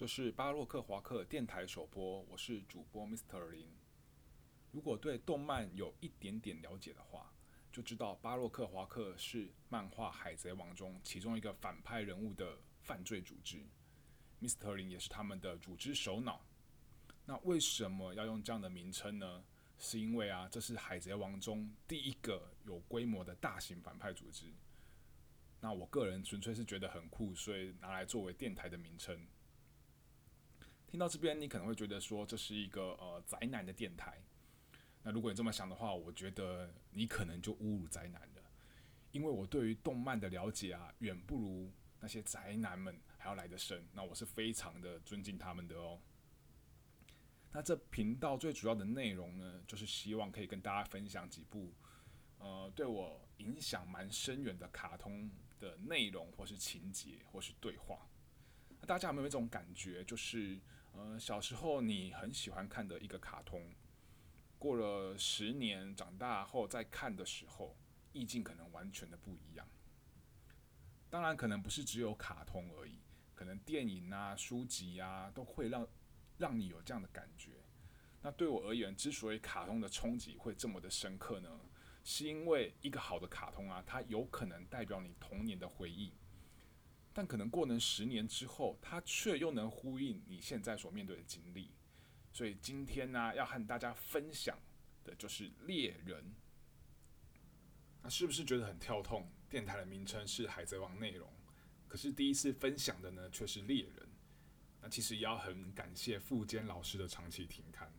这是巴洛克华克电台首播，我是主播 Mr 林。如果对动漫有一点点了解的话，就知道巴洛克华克是漫画《海贼王》中其中一个反派人物的犯罪组织，Mr 林也是他们的组织首脑。那为什么要用这样的名称呢？是因为啊，这是《海贼王》中第一个有规模的大型反派组织。那我个人纯粹是觉得很酷，所以拿来作为电台的名称。听到这边，你可能会觉得说这是一个呃宅男的电台。那如果你这么想的话，我觉得你可能就侮辱宅男了，因为我对于动漫的了解啊，远不如那些宅男们还要来得深。那我是非常的尊敬他们的哦。那这频道最主要的内容呢，就是希望可以跟大家分享几部呃对我影响蛮深远的卡通的内容，或是情节，或是对话。那大家有没有一种感觉，就是？呃，小时候你很喜欢看的一个卡通，过了十年长大后再看的时候，意境可能完全的不一样。当然，可能不是只有卡通而已，可能电影啊、书籍啊，都会让让你有这样的感觉。那对我而言，之所以卡通的冲击会这么的深刻呢，是因为一个好的卡通啊，它有可能代表你童年的回忆。但可能过了十年之后，它却又能呼应你现在所面对的经历。所以今天呢，要和大家分享的就是猎人。那是不是觉得很跳痛？电台的名称是《海贼王》内容，可是第一次分享的呢却是猎人。那其实也要很感谢富坚老师的长期停刊，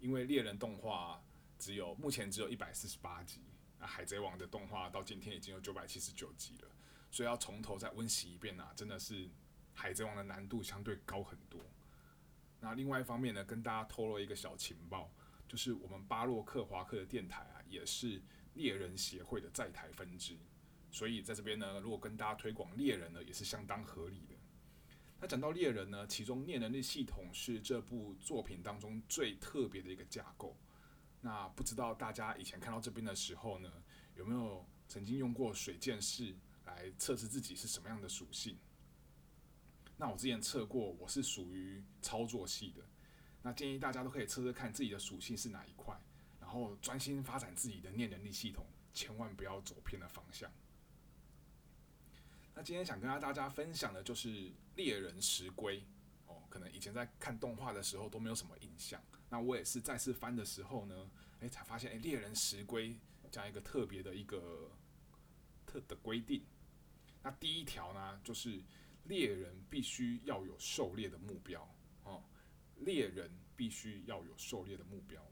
因为猎人动画只有目前只有一百四十八集，那《海贼王》的动画到今天已经有九百七十九集了。所以要从头再温习一遍啊，真的是《海贼王》的难度相对高很多。那另外一方面呢，跟大家透露一个小情报，就是我们巴洛克华克的电台啊，也是猎人协会的在台分支。所以在这边呢，如果跟大家推广猎人呢，也是相当合理的。那讲到猎人呢，其中念能力系统是这部作品当中最特别的一个架构。那不知道大家以前看到这边的时候呢，有没有曾经用过水剑士？来测试自己是什么样的属性。那我之前测过，我是属于操作系的。那建议大家都可以测测看自己的属性是哪一块，然后专心发展自己的念能力系统，千万不要走偏了方向。那今天想跟大家分享的就是猎人石龟哦，可能以前在看动画的时候都没有什么印象。那我也是再次翻的时候呢，诶，才发现诶，猎人石龟这样一个特别的一个特的规定。那第一条呢，就是猎人必须要有狩猎的目标哦。猎人必须要有狩猎的目标。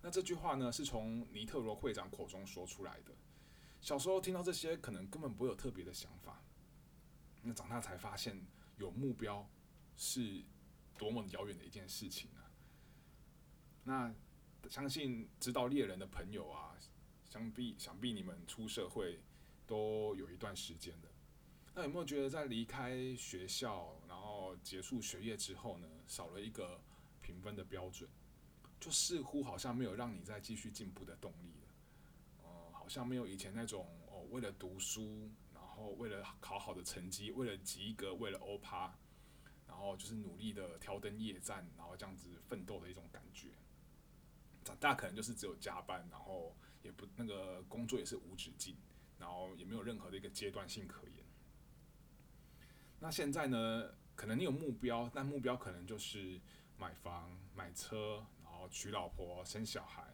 那这句话呢，是从尼特罗会长口中说出来的。小时候听到这些，可能根本不会有特别的想法。那长大才发现，有目标是多么遥远的一件事情啊！那相信知道猎人的朋友啊，想必想必你们出社会。都有一段时间的，那有没有觉得在离开学校，然后结束学业之后呢，少了一个评分的标准，就似乎好像没有让你再继续进步的动力了。哦，好像没有以前那种哦，为了读书，然后为了考好的成绩，为了及格，为了欧趴，然后就是努力的挑灯夜战，然后这样子奋斗的一种感觉。长大可能就是只有加班，然后也不那个工作也是无止境。然后也没有任何的一个阶段性可言。那现在呢？可能你有目标，但目标可能就是买房、买车，然后娶老婆、生小孩。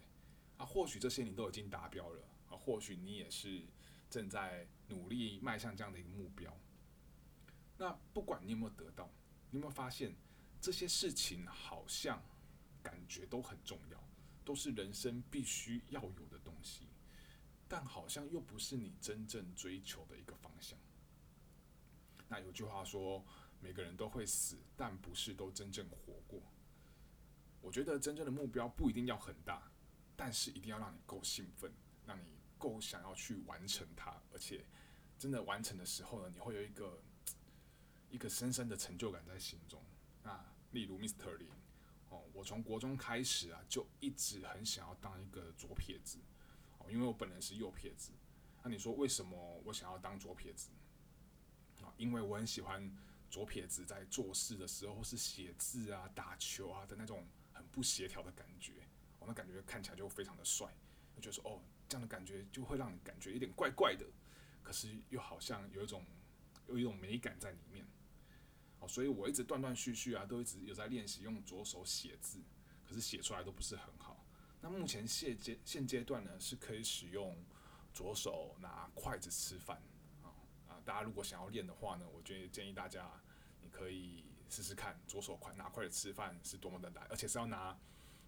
啊，或许这些你都已经达标了啊，或许你也是正在努力迈向这样的一个目标。那不管你有没有得到，你有没有发现这些事情好像感觉都很重要，都是人生必须要有的东西。但好像又不是你真正追求的一个方向。那有句话说，每个人都会死，但不是都真正活过。我觉得真正的目标不一定要很大，但是一定要让你够兴奋，让你够想要去完成它，而且真的完成的时候呢，你会有一个一个深深的成就感在心中。那例如 Mr. 林哦，我从国中开始啊，就一直很想要当一个左撇子。因为我本人是右撇子，那你说为什么我想要当左撇子？啊，因为我很喜欢左撇子在做事的时候，或是写字啊、打球啊的那种很不协调的感觉，我那感觉看起来就非常的帅，就觉得说哦，这样的感觉就会让你感觉有点怪怪的，可是又好像有一种有一种美感在里面。哦，所以我一直断断续续啊，都一直有在练习用左手写字，可是写出来都不是很好。那目前现阶现阶段呢，是可以使用左手拿筷子吃饭啊。大家如果想要练的话呢，我觉得建议大家，你可以试试看左手筷拿筷子吃饭是多么的难，而且是要拿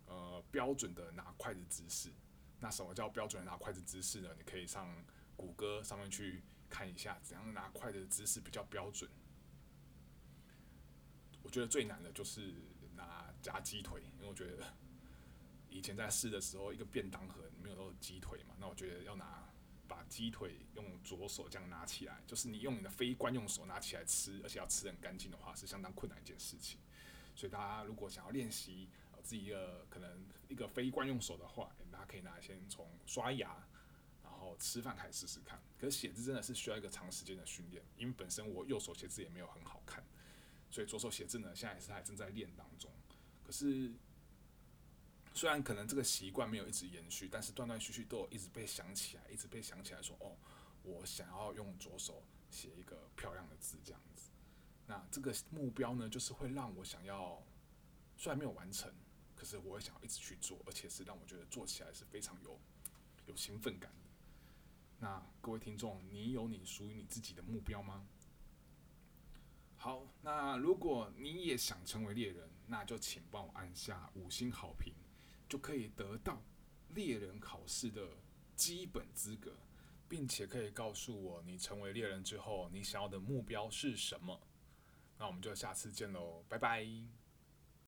呃标准的拿筷子姿势。那什么叫标准拿筷子姿势呢？你可以上谷歌上面去看一下，怎样拿筷子姿势比较标准。我觉得最难的就是拿夹鸡腿，因为我觉得以前在试的时候，一个便当盒里面有都是鸡腿嘛，那我觉得要拿。把鸡腿用左手这样拿起来，就是你用你的非惯用手拿起来吃，而且要吃很干净的话，是相当困难一件事情。所以大家如果想要练习自己一个可能一个非惯用手的话，大家可以拿先从刷牙，然后吃饭开始试试看。可是写字真的是需要一个长时间的训练，因为本身我右手写字也没有很好看，所以左手写字呢，现在也是还正在练当中。可是。虽然可能这个习惯没有一直延续，但是断断续续都有一直被想起来，一直被想起来说哦，我想要用左手写一个漂亮的字这样子。那这个目标呢，就是会让我想要，虽然没有完成，可是我会想要一直去做，而且是让我觉得做起来是非常有有兴奋感的。那各位听众，你有你属于你自己的目标吗？好，那如果你也想成为猎人，那就请帮我按下五星好评。就可以得到猎人考试的基本资格，并且可以告诉我你成为猎人之后，你想要的目标是什么。那我们就下次见喽，拜拜。